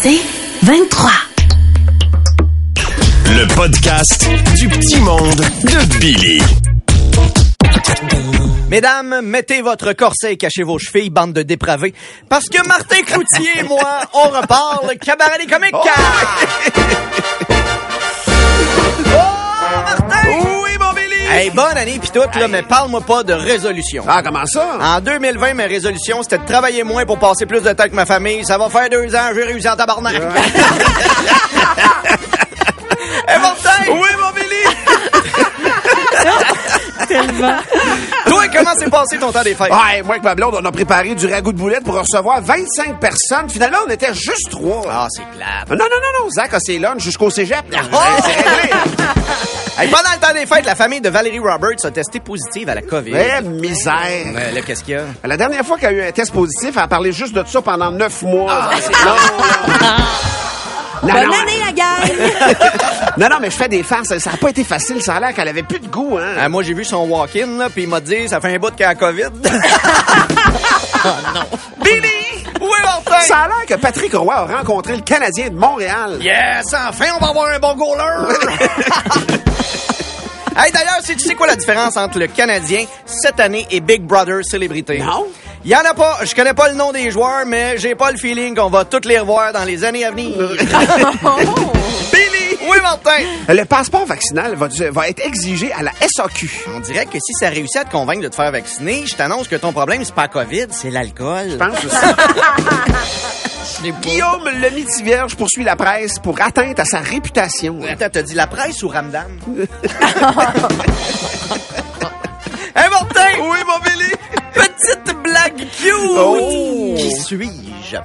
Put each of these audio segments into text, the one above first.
C'est 23. Le podcast du petit monde de Billy. Mesdames, mettez votre corset et cachez vos chevilles, bande de dépravés. Parce que Martin Cloutier et moi, on repart le cabaret des comiques. Oh, Martin! Mon! Hey, bonne année pis tout, là, mais parle-moi pas de résolution. Ah, comment ça? En 2020, ma résolution, c'était de travailler moins pour passer plus de temps avec ma famille. Ça va faire deux ans, j'ai réussi en tabarnak. hey, Martin! Oui, mon Billy! Toi, comment s'est passé ton temps des fêtes? Ouais, moi avec ma blonde, on a préparé du ragoût de boulettes pour recevoir 25 personnes. Finalement, on était juste trois. Ah, c'est plate. Non, non, non, non. Zach a ses lunchs jusqu'au cégep. Ouais, c'est réglé. Hey, pendant le temps des fêtes, la famille de Valérie Roberts a testé positive à la COVID. Eh, misère. Ouais, là, qu'est-ce qu'il y a? La dernière fois qu'elle a eu un test positif, elle a parlé juste de ça pendant neuf mois. Ah, non, non. Non, Bonne non. année, la gang! non, non, mais je fais des farces. Ça n'a pas été facile. Ça a l'air qu'elle avait plus de goût, hein. Ah, moi, j'ai vu son walk-in, là, puis il m'a dit, ça fait un bout qu'il y a COVID. Billy! oui, enfin! Ça a l'air que Patrick Roy a rencontré le Canadien de Montréal. Yes, enfin, on va avoir un bon goaler! hey, d'ailleurs, tu sais quoi la différence entre le Canadien cette année et Big Brother Célébrité? Non. Il y en a pas. Je connais pas le nom des joueurs, mais j'ai pas le feeling qu'on va tous les revoir dans les années à venir. Billy! Oui, Martin! Le passeport vaccinal va, va être exigé à la SAQ. On dirait que si ça réussit à te convaincre de te faire vacciner, je t'annonce que ton problème, c'est pas COVID, c'est l'alcool. Je pense aussi. Guillaume le Vierge poursuit la presse pour atteinte à sa réputation. Attends, t'as dit la presse ou Ramdam? hey, Martin! Oui, mon Billy! Petite blague cute! Oh. Qui suis-je?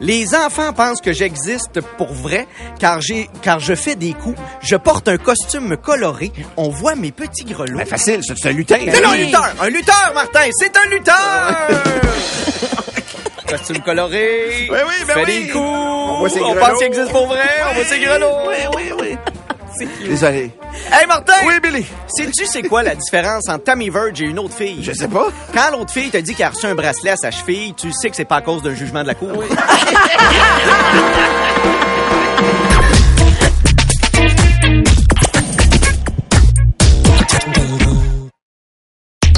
Les enfants pensent que j'existe pour vrai car j'ai car je fais des coups, je porte un costume coloré, on voit mes petits grelots. Ben, facile, c'est un lutin. C'est un lutteur! Un lutteur, Martin! C'est un lutteur! Costume coloré. Oui, oui, ben fait oui. des coups. On, voit ses grelots. pense qu'il existe pour vrai. On voit ses grelots. Oui, oui, oui. Désolé. Hey, Martin! Oui, Billy. Sais-tu c'est quoi la différence entre Tammy Verge et une autre fille? Je sais pas. Quand l'autre fille te dit qu'elle a reçu un bracelet à sa cheville, tu sais que c'est pas à cause d'un jugement de la cour.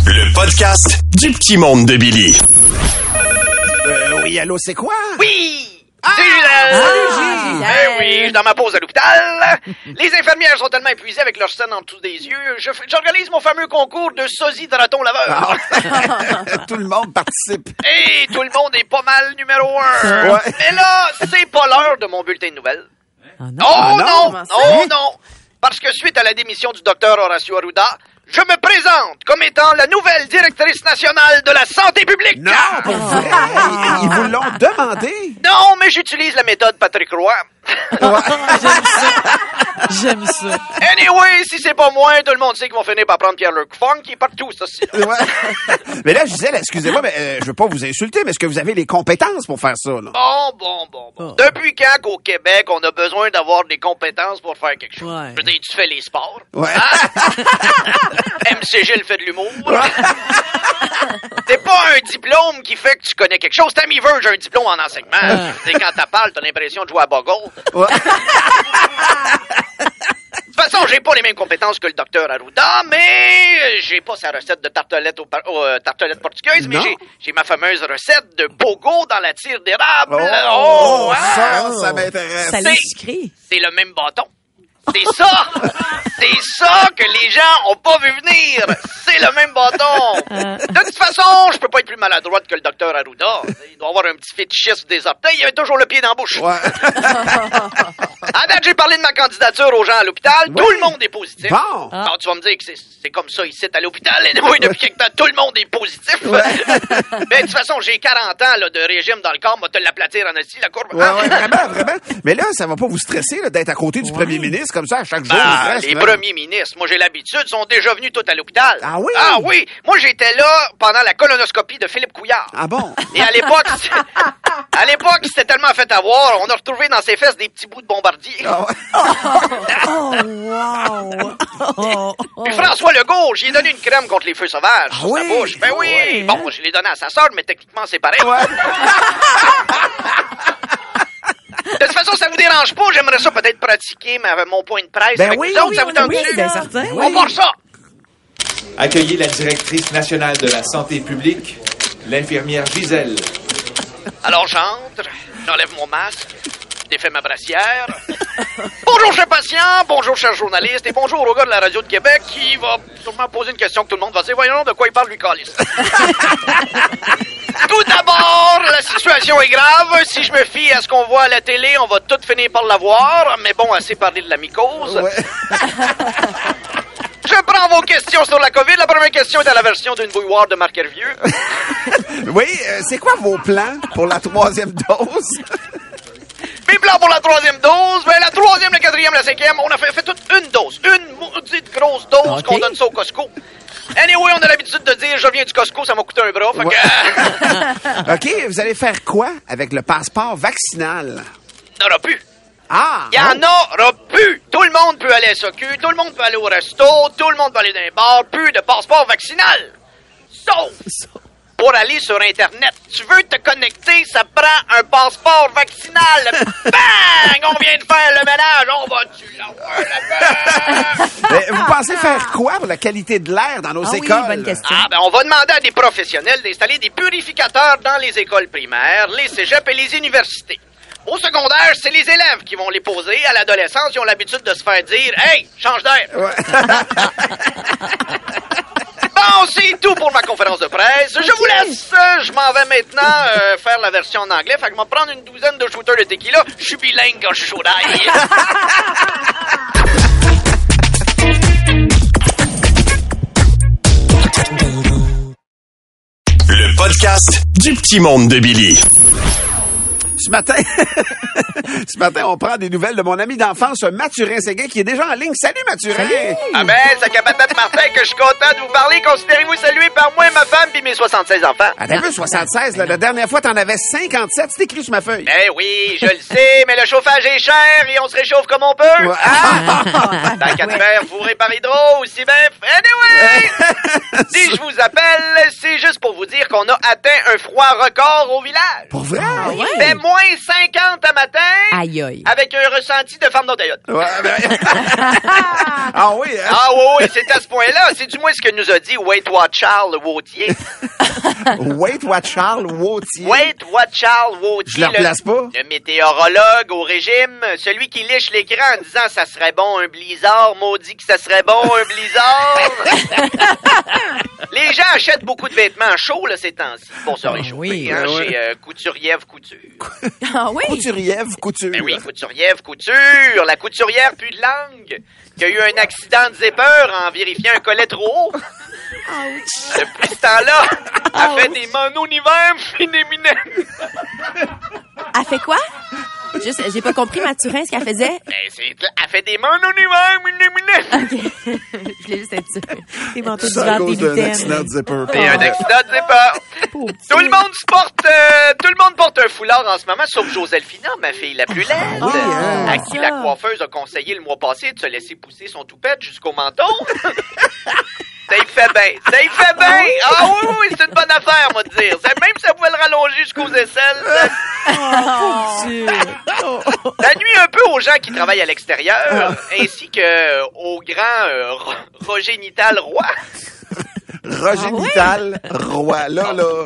Le podcast du petit monde de Billy. Allô, c'est quoi? Oui! C'est Gisèle! Ben oui, dans ma pause à l'hôpital. Les infirmières sont tellement épuisées avec leur scène en dessous des yeux. J'organise mon fameux concours de sosie de raton laveur. Tout le monde participe. Et tout le monde est pas mal numéro un. Ouais. Mais là, c'est pas l'heure de mon bulletin de nouvelles. Ah Oh Ah non? ça? non, non. Parce que suite à la démission du docteur Horacio Arruda, je me présente comme étant la nouvelle directrice nationale de la santé publique. Non, pour vrai? Ils, ils vous l'ont demandé? Non, mais j'utilise la méthode Patrick Roy. J'aime ça. Anyway, si c'est pas moi, tout le monde sait qu'ils vont finir par prendre Pierre-Luc Funk qui est partout, ça aussi. Ouais. mais là, Gisèle, excusez-moi, mais euh, je veux pas vous insulter, mais est-ce que vous avez les compétences pour faire ça, là? Bon, bon, bon, bon. Depuis quand qu'au Québec, on a besoin d'avoir des compétences pour faire quelque chose? Ouais. Je veux dire, tu fais les sports. Ouais. MC Gilles fait de l'humour. C'est pas un diplôme qui fait que tu connais quelque chose. Tammy Verge a un diplôme en enseignement. C'est quand t'as parles, t'as l'impression de jouer à Boggle. Ouais. De toute façon, j'ai pas les mêmes compétences que le docteur Arruda, mais j'ai pas sa recette de tartelette, au par- au, euh, tartelette portugaise, mais j'ai, j'ai ma fameuse recette de bogo dans la tire d'érable. Oh, hein? ça, ça m'intéresse. Ça C'est- l'est sucré. C'est le même bâton. C'est ça! C'est ça que les gens ont pas vu venir! C'est le même bâton! De toute façon, je peux pas être plus maladroite que le docteur Arruda. Il doit avoir un petit fétichisme des orteils, il avait toujours le pied dans la bouche. Ouais. À date, j'ai parlé de ma candidature aux gens à l'hôpital. Tout le monde est positif. Bon. Alors, tu vas me dire que c'est- comme ça ici à l'hôpital. Et oui, depuis quelque temps, tout le monde est positif. Mais de toute façon, j'ai 40 ans là, de régime dans le corps. Moi, te l'aplatir en esti, la courbe. Ouais, ouais, vraiment, vraiment. Mais là, ça va pas vous stresser d'être à côté du premier ministre comme ça à chaque jour. Ah, presque, les là. premiers ministres, moi j'ai l'habitude, sont déjà venus tous à l'hôpital. Ah oui? Ah oui! Moi j'étais là pendant la colonoscopie de Philippe Couillard. Ah bon? Et à l'époque, à l'époque, il s'était tellement fait avoir, on a retrouvé dans ses fesses des petits bouts de bombardier. Ah ouais. Oh, wow! Oh, oh. Puis François Legault, j'ai donné une crème contre les feux sauvages Ah sur oui? sa bouche. Ben oui! Ouais, bon, hein? je l'ai donné à sa sœur, mais techniquement, c'est pareil. De toute façon, dérange pas, j'aimerais ça peut-être pratiquer ma- mon point de presse Ben avec oui, vous autres, oui, ça vous oui, tente Oui, bien certain. On part ça! Accueillez la directrice nationale de la santé publique, l'infirmière Gisèle. Alors j'entre, j'enlève mon masque, défais ma brassière. bonjour chers patients, bonjour chers journalistes et bonjour au gars de la radio de Québec qui va sûrement poser une question que tout le monde va dire. Voyons de quoi il parle lui calice. La situation est grave. Si je me fie à ce qu'on voit à la télé, on va tout finir par la voir. Mais bon, assez parlé de la mycose. Ouais. Je prends vos questions sur la COVID. La première question est à la version d'une bouilloire de Marc Hervieux. Oui, euh, c'est quoi vos plans pour la troisième dose? Mes plans pour la troisième dose, ben la troisième, la quatrième, la cinquième, on a fait, fait toute une dose. Une maudite grosse dose qu'on donne ça au Costco. Anyway, on a l'habitude de dire je viens du Costco, ça m'a coûté un bras. Fait que, OK, vous allez faire quoi avec le passeport vaccinal? il n'y en aura plus. Ah! Il y en aura plus. Tout le monde peut aller à SOQ, tout le monde peut aller au resto, tout le monde peut aller dans les bars, plus de passeport vaccinal. Sauf pour aller sur Internet. Tu veux te connecter, ça prend un passeport vaccinal. Bang! On vient de faire le ménage, on l'avoir là-bas? Mais vous pensez faire quoi pour la qualité de l'air dans nos Ah oui, écoles? bonne question. Ah, ben, on va demander à des professionnels d'installer des purificateurs dans les écoles primaires, les cégeps et les universités. Au secondaire, c'est les élèves qui vont les poser. À l'adolescence, ils ont l'habitude de se faire dire Hey, change d'air! Bon, c'est tout pour ma conférence de presse. Je vous laisse. Je m'en vais maintenant euh, faire la version en anglais. Fait que je vais prendre une douzaine de shooters de tequila. Je suis bilingue quand je suis chaud d'ail. Le podcast du petit monde de Billy. Ce matin, ce matin, on prend des nouvelles de mon ami d'enfance, Mathurin Séguin, qui est déjà en ligne. Salut, Mathurin! Ah ben, c'est Capatette Martin que je suis content de vous parler. Considérez-vous salué par moi, ma femme puis mes 76 enfants. Attends un peu, 76, là, la dernière fois, t'en avais 57. C'est écrit sur ma feuille. Ben oui, je le sais, mais le chauffage est cher et on se réchauffe comme on peut. Ouais. Ah! Dans quatre fers, fourré par hydro, aussi bien. Anyway! si je vous appelle, c'est juste pour vous dire qu'on a atteint un froid record au village. Pour vrai? Il fait moins 50 à matin. Aïe, aïe. Avec un ressenti de femme d'Ontario. Ouais, ben- ah oui, hein? Ah oui, oui, c'est à ce point-là. C'est du moins ce que nous a dit Wait What Charles Wautier. Wait what Charles Wautier. Wait What Charles Wautier. Je le replace pas? Le météorologue au régime, celui qui liche l'écran en disant ça serait bon un blizzard, maudit que ça serait bon un blizzard. Les gens achètent beaucoup de vêtements chauds là, ces temps-ci pour se réchauffer oui. hein, Ouais, ouais. chez euh, Couturiev Couture. Ah oui? Couturiev Couture. Ben oui, Couturiev Couture, la couturière plus de langue, qui a eu un accident de zipper en vérifiant un collet trop haut. Depuis ce temps-là, elle fait des mononivers féminines. Elle fait quoi? Juste, j'ai pas compris, Mathurin, ce qu'elle faisait. Ben, c'est, elle fait des mononivers féminines. OK. Je voulais juste être sûre. Tes manteaux C'est à d'hiver, cause tes d'un mitaines. accident de zipper. C'est un accident de zipper. Tout le monde se porte, euh, tout le monde porte un foulard en ce moment, sauf Joselphina, ma fille la plus laide, Oui, hein. à qui la coiffeuse a conseillé le mois passé de se laisser pousser son toupette jusqu'au menton. ça y fait bien, ça y fait bien. Ah oui, oui, oui, c'est une bonne affaire, moi de dire. Ça- Même si ça pouvait le rallonger jusqu'aux aisselles. ça- Dieu. Ça nuit un peu aux gens qui travaillent à l'extérieur, ainsi que au grand euh, Ro- Roger Nital Roy. Roger Nital, roi. Là, là.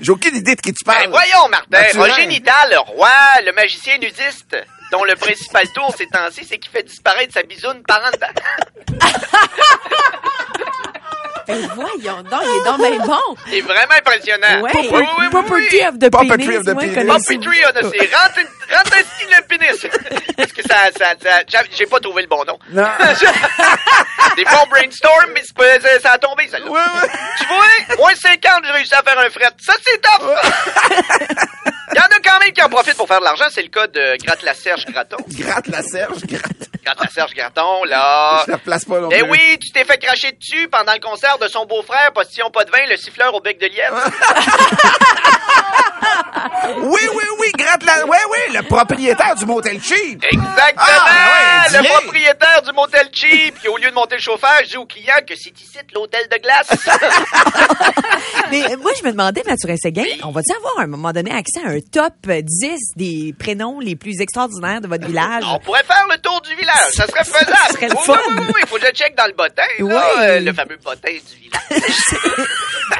J'ai aucune idée de qui tu Ben, parles. voyons, Martin. Roger Nital, le roi, le magicien nudiste, dont le principal tour ces temps-ci, c'est qu'il fait disparaître sa bisoune par en dedans. Ben, voyons donc, il est donc bien bon. C'est vraiment impressionnant. Ouais. Oui, oui, oui, Property oui. of the Puppetry penis. of the moi, penis. connais ça. Puppetry, on a c'est rentre, le pénis. Parce que ça, ça, ça- j'ai- j'ai pas trouvé le bon nom. Non. Des bons brainstorm, mais c'est pas- ça, ça a tombé, ça. Tu vois, moins 50, j'ai réussi à faire un fret. Ça, c'est top! Il y en a quand même qui en profitent pour faire de l'argent. C'est le cas de Gratte la Serge Graton. Gratte la Serge, gratte. Gratte la Serge Graton, là. Je la replace pas non Eh oui, tu t'es fait cracher dessus pendant le concert de son beau-frère, postillon pas de vin, le siffleur au bec de lièvre. Oui, oui, oui, gratte la... Oui, oui, le propriétaire du motel cheap. Exactement! Ah, ouais, le propriétaire du motel cheap qui, au lieu de monter le chauffage, dit au client que c'est ici l'hôtel de glace. Euh, moi, je me demandais, Mathurin Séguin, on va-tu avoir à un moment donné accès à un top euh, existe des prénoms les plus extraordinaires de votre village? On pourrait faire le tour du village. Ça serait faisable. Ça serait le fun. oui, Il faut que je check dans le bottin. là, Oui. euh, le fameux bottin du village.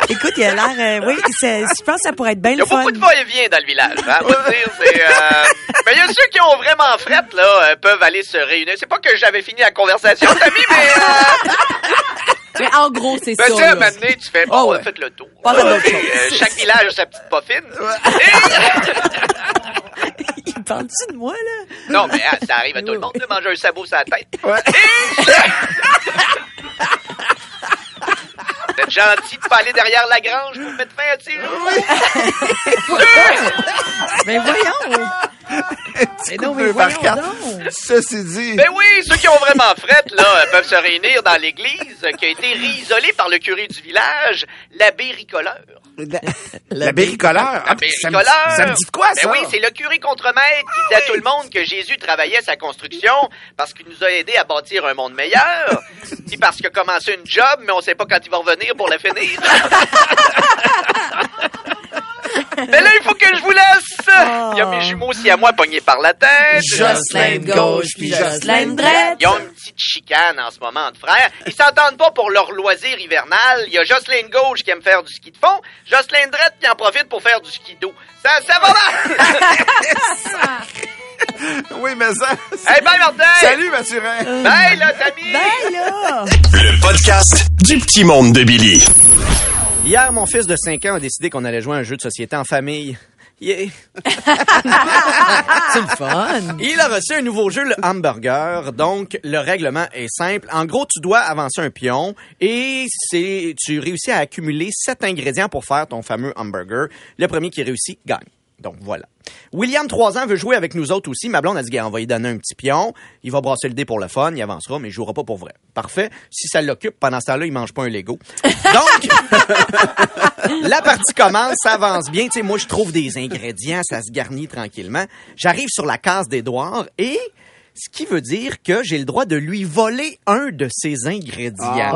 Écoute, il a l'air, euh, oui, je pense que ça pourrait être bien Il y a le fun. beaucoup de va-et-vient dans le village. Hein, le dire, euh, Mais il y a ceux qui ont vraiment fret, là, peuvent aller se réunir. C'est pas que j'avais fini la conversation, Tammy, mais... Euh, Mais en gros, c'est ben, ça. tu sais, tu fais, bon, Ah on ouais. a fait le tour. Et, choses. euh, chaque village a sa petite poffine. Il parle-tu de moi, là? Non, mais hein, ça arrive à tout le monde de manger un sabot sur la tête. Vous êtes gentil de pas aller derrière la grange pour mettre fin à ces jours. Mais voyons! Mais non, mais donc! Ceci dit, Ben oui, ceux qui ont vraiment fret, là, peuvent se réunir dans l'église qui a été réisolée par le curé du village, l'abbé Ricoleur. la béricoleur. Ah, L'abbé ça, me, Ricoleur! ça me dit de quoi, ça? Ben oui, c'est le curé contremaître qui dit à tout le monde que Jésus travaillait sa construction parce qu'il nous a aidés à bâtir un monde meilleur. Puis parce qu'il a commencé une job, mais on sait pas quand il va revenir pour la finir. Mais là, il faut que je vous laisse! Il y a mes jumeaux aussi à moi pognés par la tête. Jocelyn de gauche, puis Jocelyn de droite. Ils ont une petite chicane en ce moment entre frères. Ils s'entendent pas pour leur loisir hivernal. Il y a Jocelyn de gauche qui aime faire du ski de fond, Jocelyn de droite qui en profite pour faire du ski d'eau. Ça, ça va mal! Oui, mais ça. hey, bye Martin! Salut, Mathurin. Bye là, Tammy! Ben là! Le podcast du petit monde de Billy. Hier, mon fils de 5 ans a décidé qu'on allait jouer à un jeu de société en famille. Yeah. C'est le fun! Il a reçu un nouveau jeu, le hamburger. Donc, le règlement est simple. En gros, tu dois avancer un pion et c'est, tu réussis à accumuler sept ingrédients pour faire ton fameux hamburger. Le premier qui réussit gagne. Donc, voilà. William, 3 ans, veut jouer avec nous autres aussi. Ma blonde a dit, on va lui donner un petit pion. Il va brasser le dé pour le fun. Il avancera, mais il jouera pas pour vrai. Parfait. Si ça l'occupe, pendant ce temps-là, il mange pas un Lego. Donc, la partie commence, ça avance bien. Tu sais, moi, je trouve des ingrédients, ça se garnit tranquillement. J'arrive sur la case d'Édouard et ce qui veut dire que j'ai le droit de lui voler un de ses ingrédients.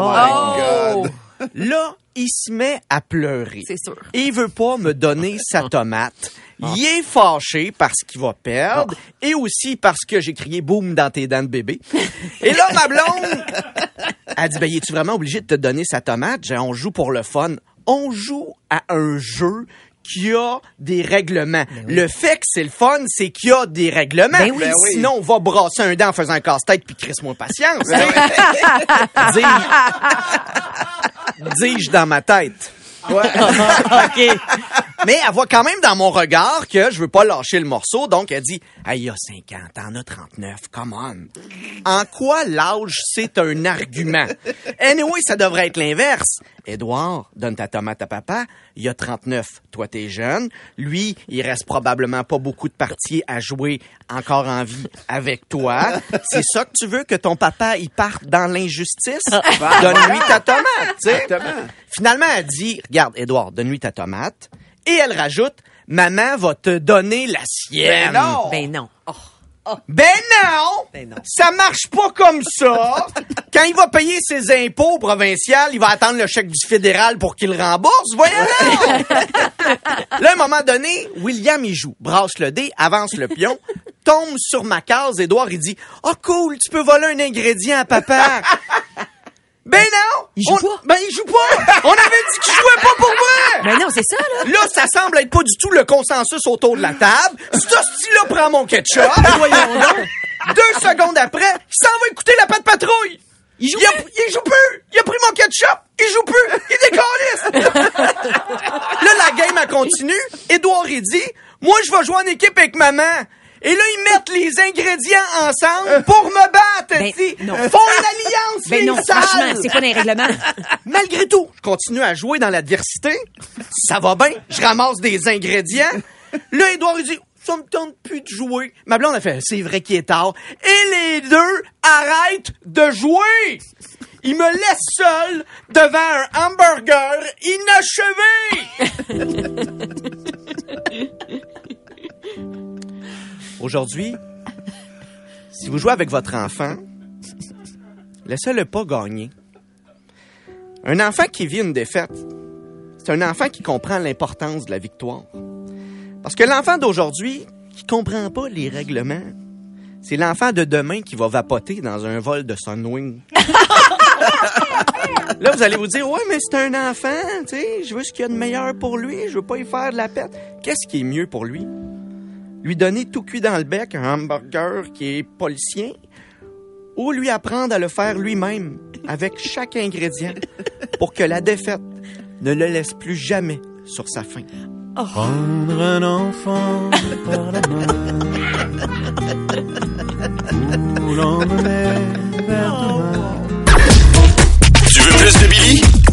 Oh! Là, il se met à pleurer. C'est sûr. Il veut pas me donner sa tomate. Il est fâché parce qu'il va perdre et aussi parce que j'ai crié boum dans tes dents de bébé. Et là, ma blonde, elle dit, ben, es-tu vraiment obligé de te donner sa tomate? J'ai- On joue pour le fun. On joue à un jeu qui a des règlements. Le fait que c'est le fun, c'est qu'il y a des règlements. Ben oui. Ben oui. Sinon, on va brasser un dent en faisant un casse-tête puis crisse-moi patience. Dis- Dis-je dans ma tête. OK. Mais elle voit quand même dans mon regard que je veux pas lâcher le morceau, donc elle dit Hey, il y a 50, t'en as 39, come on. En quoi l'âge, c'est un argument? Anyway, ça devrait être l'inverse. Édouard, donne ta tomate à papa, il y a 39, toi t'es jeune. Lui, il reste probablement pas beaucoup de parties à jouer encore en vie avec toi. C'est ça que tu veux, que ton papa, il parte dans l'injustice? Donne-lui ta tomate, tu sais. Finalement, elle dit, regarde, Édouard, donne-lui ta tomate. Et elle rajoute, maman va te donner la sienne. Ben non. Ben non. Ben non! Ben non. Ça marche pas comme ça! Quand il va payer ses impôts provinciaux, il va attendre le chèque du fédéral pour qu'il le rembourse. Voyons Là, à un moment donné, William, il joue, brasse le dé, avance le pion, tombe sur ma case. Édouard, il dit, « Oh cool, tu peux voler un ingrédient à papa! » Ben non! Il joue On- pas? Ben il joue pas! On avait dit qu'il jouait pas pour moi! Ben non, c'est ça, là. Là, ça semble être pas du tout le consensus autour de la table. Ce style-là prend mon ketchup. Voyons donc. Deux secondes après, il s'en va écouter la patte patrouille. Il joue, il, a- il joue plus. Il a pris mon ketchup. Il joue plus. Il décalisse. là, la game a continué. Édouard, il dit, moi, je vais jouer en équipe avec maman. Et là, ils mettent les ingrédients ensemble pour me battre. Ben, non. Font une alliance, Ben les non, franchement, c'est quoi les règlements? Malgré tout, je continue à jouer dans l'adversité. Ça va bien. Je ramasse des ingrédients. Là, Edouard, il dit, ça me tente plus de jouer. Ma blonde a fait, c'est vrai qu'il est tard. Et les deux arrêtent de jouer. Ils me laissent seul devant un hamburger inachevé. Aujourd'hui, si vous jouez avec votre enfant, laissez-le pas gagner. Un enfant qui vit une défaite, c'est un enfant qui comprend l'importance de la victoire. Parce que l'enfant d'aujourd'hui, qui comprend pas les règlements, c'est l'enfant de demain qui va vapoter dans un vol de Sunwing. Là, vous allez vous dire, ouais, mais c'est un enfant, tu sais, je veux ce qu'il y a de meilleur pour lui, je veux pas y faire de la perte. Qu'est-ce qui est mieux pour lui? Lui donner tout cuit dans le bec un hamburger qui est policier ou lui apprendre à le faire lui-même avec chaque ingrédient pour que la défaite ne le laisse plus jamais sur sa faim. Prendre un enfant par la main ou l'emmener vers demain. Tu veux plus de Billy?